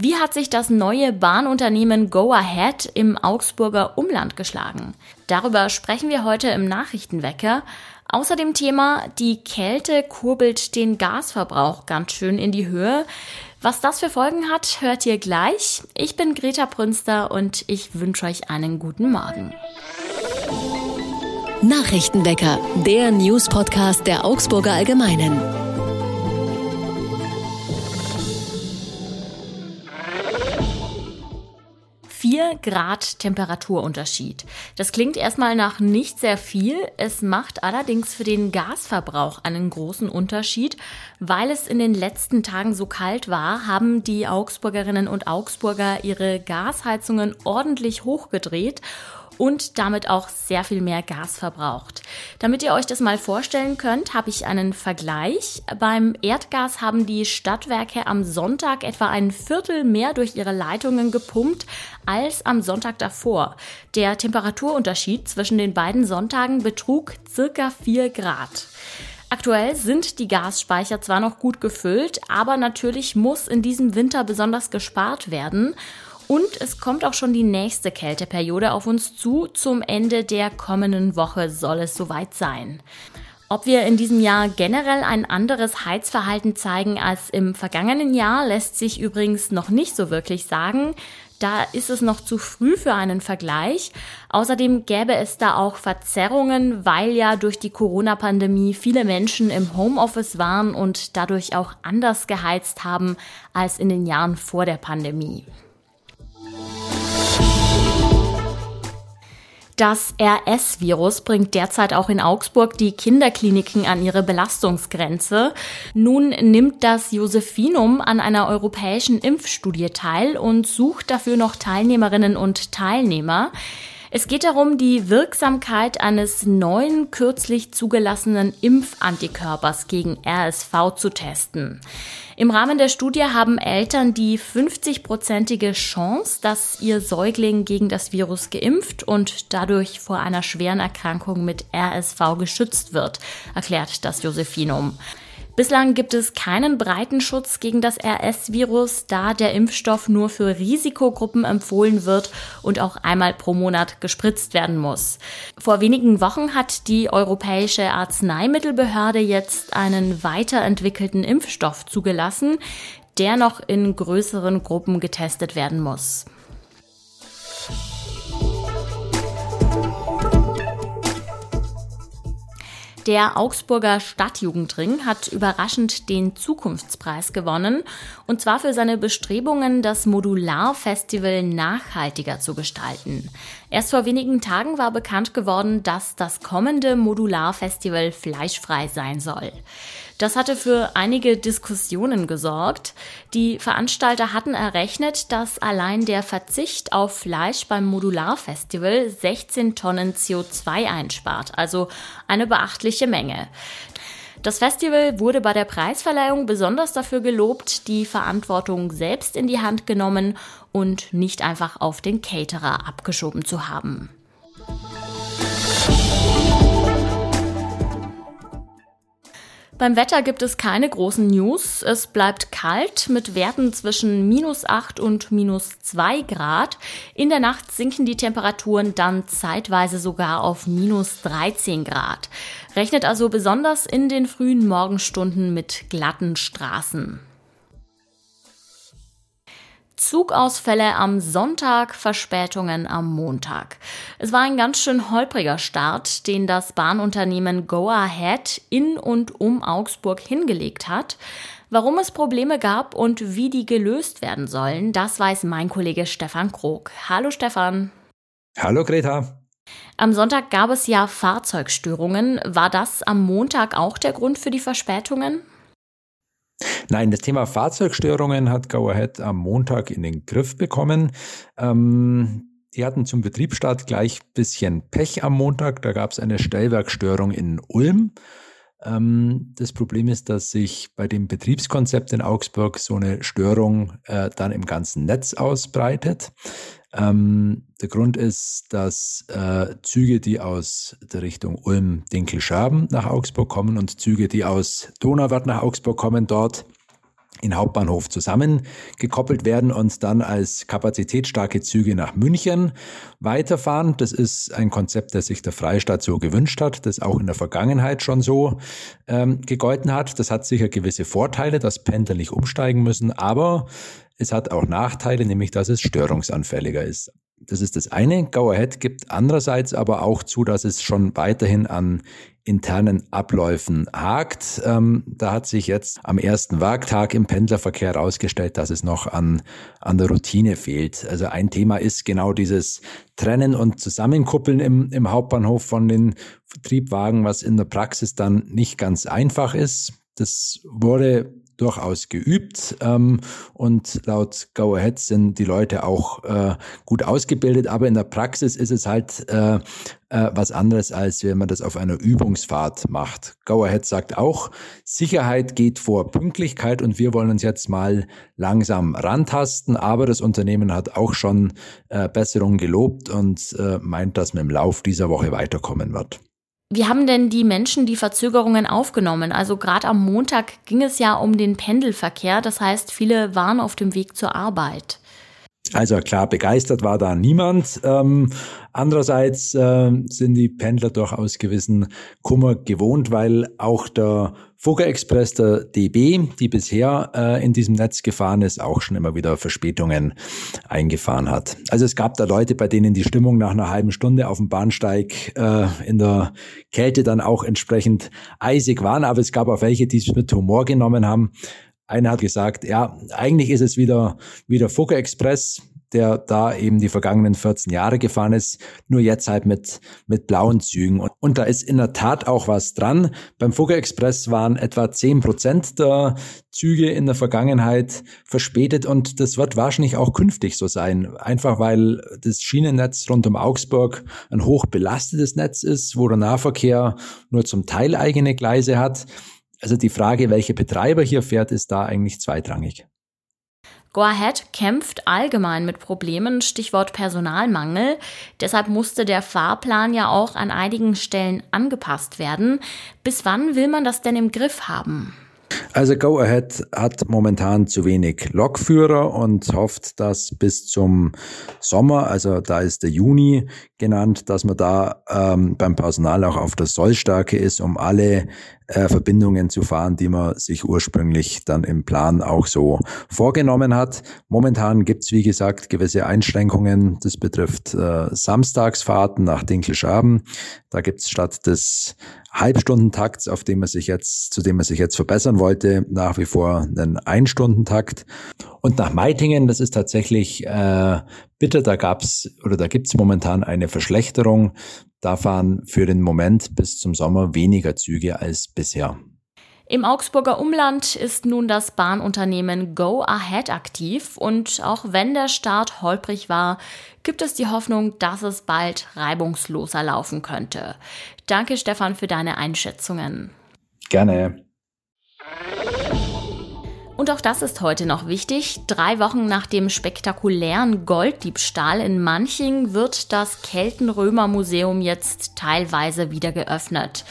Wie hat sich das neue Bahnunternehmen Go Ahead im Augsburger Umland geschlagen? Darüber sprechen wir heute im Nachrichtenwecker. Außerdem Thema, die Kälte kurbelt den Gasverbrauch ganz schön in die Höhe. Was das für Folgen hat, hört ihr gleich. Ich bin Greta Prünster und ich wünsche euch einen guten Morgen. Nachrichtenwecker, der News-Podcast der Augsburger Allgemeinen. 4 Grad Temperaturunterschied. Das klingt erstmal nach nicht sehr viel. Es macht allerdings für den Gasverbrauch einen großen Unterschied. Weil es in den letzten Tagen so kalt war, haben die Augsburgerinnen und Augsburger ihre Gasheizungen ordentlich hochgedreht und damit auch sehr viel mehr Gas verbraucht. Damit ihr euch das mal vorstellen könnt, habe ich einen Vergleich. Beim Erdgas haben die Stadtwerke am Sonntag etwa ein Viertel mehr durch ihre Leitungen gepumpt als am Sonntag davor. Der Temperaturunterschied zwischen den beiden Sonntagen betrug circa 4 Grad. Aktuell sind die Gasspeicher zwar noch gut gefüllt, aber natürlich muss in diesem Winter besonders gespart werden. Und es kommt auch schon die nächste Kälteperiode auf uns zu. Zum Ende der kommenden Woche soll es soweit sein. Ob wir in diesem Jahr generell ein anderes Heizverhalten zeigen als im vergangenen Jahr, lässt sich übrigens noch nicht so wirklich sagen. Da ist es noch zu früh für einen Vergleich. Außerdem gäbe es da auch Verzerrungen, weil ja durch die Corona-Pandemie viele Menschen im Homeoffice waren und dadurch auch anders geheizt haben als in den Jahren vor der Pandemie. Das RS-Virus bringt derzeit auch in Augsburg die Kinderkliniken an ihre Belastungsgrenze. Nun nimmt das Josephinum an einer europäischen Impfstudie teil und sucht dafür noch Teilnehmerinnen und Teilnehmer. Es geht darum, die Wirksamkeit eines neuen, kürzlich zugelassenen Impfantikörpers gegen RSV zu testen. Im Rahmen der Studie haben Eltern die 50-prozentige Chance, dass ihr Säugling gegen das Virus geimpft und dadurch vor einer schweren Erkrankung mit RSV geschützt wird, erklärt das Josephinum. Bislang gibt es keinen breiten Schutz gegen das RS-Virus, da der Impfstoff nur für Risikogruppen empfohlen wird und auch einmal pro Monat gespritzt werden muss. Vor wenigen Wochen hat die Europäische Arzneimittelbehörde jetzt einen weiterentwickelten Impfstoff zugelassen, der noch in größeren Gruppen getestet werden muss. Der Augsburger Stadtjugendring hat überraschend den Zukunftspreis gewonnen, und zwar für seine Bestrebungen, das Modularfestival nachhaltiger zu gestalten. Erst vor wenigen Tagen war bekannt geworden, dass das kommende Modularfestival fleischfrei sein soll. Das hatte für einige Diskussionen gesorgt. Die Veranstalter hatten errechnet, dass allein der Verzicht auf Fleisch beim Modularfestival 16 Tonnen CO2 einspart, also eine beachtliche Menge. Das Festival wurde bei der Preisverleihung besonders dafür gelobt, die Verantwortung selbst in die Hand genommen und nicht einfach auf den Caterer abgeschoben zu haben. Beim Wetter gibt es keine großen News. Es bleibt kalt mit Werten zwischen minus 8 und minus 2 Grad. In der Nacht sinken die Temperaturen dann zeitweise sogar auf minus 13 Grad. Rechnet also besonders in den frühen Morgenstunden mit glatten Straßen. Zugausfälle am Sonntag, Verspätungen am Montag. Es war ein ganz schön holpriger Start, den das Bahnunternehmen Go Ahead in und um Augsburg hingelegt hat. Warum es Probleme gab und wie die gelöst werden sollen, das weiß mein Kollege Stefan Krog. Hallo Stefan. Hallo Greta. Am Sonntag gab es ja Fahrzeugstörungen. War das am Montag auch der Grund für die Verspätungen? Nein, das Thema Fahrzeugstörungen hat Go Ahead am Montag in den Griff bekommen. Ähm, die hatten zum Betriebsstart gleich ein bisschen Pech am Montag. Da gab es eine Stellwerkstörung in Ulm. Ähm, das Problem ist, dass sich bei dem Betriebskonzept in Augsburg so eine Störung äh, dann im ganzen Netz ausbreitet. Ähm, der Grund ist, dass äh, Züge, die aus der Richtung Ulm-Dinkelschaben nach Augsburg kommen und Züge, die aus Donauwörth nach Augsburg kommen, dort in Hauptbahnhof zusammengekoppelt werden und dann als kapazitätsstarke Züge nach München weiterfahren. Das ist ein Konzept, das sich der Freistaat so gewünscht hat, das auch in der Vergangenheit schon so ähm, gegolten hat. Das hat sicher gewisse Vorteile, dass Pendler nicht umsteigen müssen, aber es hat auch Nachteile, nämlich dass es störungsanfälliger ist. Das ist das eine. Go Ahead gibt andererseits aber auch zu, dass es schon weiterhin an internen Abläufen hakt. Ähm, da hat sich jetzt am ersten Werktag im Pendlerverkehr herausgestellt, dass es noch an, an der Routine fehlt. Also ein Thema ist genau dieses Trennen und Zusammenkuppeln im, im Hauptbahnhof von den Triebwagen, was in der Praxis dann nicht ganz einfach ist. Das wurde durchaus geübt ähm, und laut Go Ahead sind die Leute auch äh, gut ausgebildet, aber in der Praxis ist es halt äh, äh, was anderes, als wenn man das auf einer Übungsfahrt macht. Go Ahead sagt auch, Sicherheit geht vor Pünktlichkeit und wir wollen uns jetzt mal langsam rantasten, aber das Unternehmen hat auch schon äh, Besserungen gelobt und äh, meint, dass man im Lauf dieser Woche weiterkommen wird. Wie haben denn die Menschen die Verzögerungen aufgenommen? Also gerade am Montag ging es ja um den Pendelverkehr, das heißt, viele waren auf dem Weg zur Arbeit. Also klar, begeistert war da niemand. Ähm, andererseits äh, sind die Pendler durchaus gewissen Kummer gewohnt, weil auch der Fugger Express der DB, die bisher äh, in diesem Netz gefahren ist, auch schon immer wieder Verspätungen eingefahren hat. Also es gab da Leute, bei denen die Stimmung nach einer halben Stunde auf dem Bahnsteig äh, in der Kälte dann auch entsprechend eisig waren, aber es gab auch welche, die es mit Humor genommen haben einer hat gesagt, ja, eigentlich ist es wieder, wieder Fugger Express, der da eben die vergangenen 14 Jahre gefahren ist, nur jetzt halt mit, mit blauen Zügen. Und, und da ist in der Tat auch was dran. Beim Fugger Express waren etwa 10 Prozent der Züge in der Vergangenheit verspätet und das wird wahrscheinlich auch künftig so sein. Einfach weil das Schienennetz rund um Augsburg ein hoch belastetes Netz ist, wo der Nahverkehr nur zum Teil eigene Gleise hat. Also die Frage, welcher Betreiber hier fährt, ist da eigentlich zweitrangig. Go Ahead kämpft allgemein mit Problemen, Stichwort Personalmangel. Deshalb musste der Fahrplan ja auch an einigen Stellen angepasst werden. Bis wann will man das denn im Griff haben? Also Go Ahead hat momentan zu wenig Lokführer und hofft, dass bis zum Sommer, also da ist der Juni genannt, dass man da ähm, beim Personal auch auf der Sollstärke ist, um alle äh, Verbindungen zu fahren, die man sich ursprünglich dann im Plan auch so vorgenommen hat. Momentan gibt's wie gesagt, gewisse Einschränkungen. Das betrifft äh, Samstagsfahrten nach Dinkelschaben. Da gibt's statt des Halbstundentakts, auf dem man sich jetzt, zu dem man sich jetzt verbessern wollte, nach wie vor einen Einstundentakt. Und nach Meitingen, das ist tatsächlich äh, bitter, da gab's oder da gibt's momentan eine Verschlechterung. Da fahren für den Moment bis zum Sommer weniger Züge als bisher. Im Augsburger Umland ist nun das Bahnunternehmen Go Ahead aktiv und auch wenn der Start holprig war, gibt es die Hoffnung, dass es bald reibungsloser laufen könnte. Danke Stefan für deine Einschätzungen. Gerne. Und auch das ist heute noch wichtig. Drei Wochen nach dem spektakulären Golddiebstahl in Manching wird das Keltenrömer-Museum jetzt teilweise wieder geöffnet.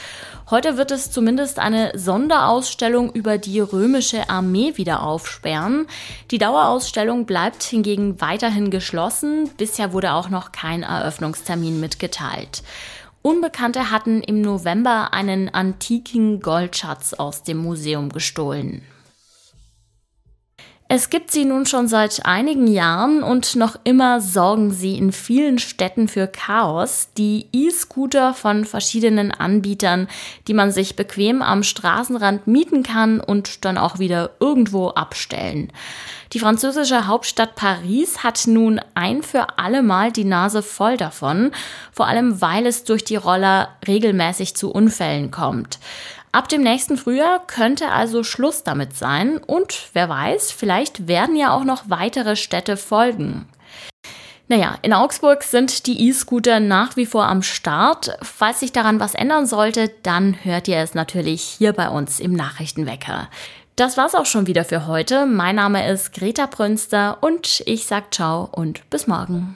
Heute wird es zumindest eine Sonderausstellung über die römische Armee wieder aufsperren. Die Dauerausstellung bleibt hingegen weiterhin geschlossen. Bisher wurde auch noch kein Eröffnungstermin mitgeteilt. Unbekannte hatten im November einen antiken Goldschatz aus dem Museum gestohlen. Es gibt sie nun schon seit einigen Jahren und noch immer sorgen sie in vielen Städten für Chaos. Die E-Scooter von verschiedenen Anbietern, die man sich bequem am Straßenrand mieten kann und dann auch wieder irgendwo abstellen. Die französische Hauptstadt Paris hat nun ein für alle Mal die Nase voll davon, vor allem weil es durch die Roller regelmäßig zu Unfällen kommt. Ab dem nächsten Frühjahr könnte also Schluss damit sein und wer weiß, vielleicht werden ja auch noch weitere Städte folgen. Naja, in Augsburg sind die E-Scooter nach wie vor am Start. Falls sich daran was ändern sollte, dann hört ihr es natürlich hier bei uns im Nachrichtenwecker. Das war's auch schon wieder für heute. Mein Name ist Greta Prünster und ich sag ciao und bis morgen.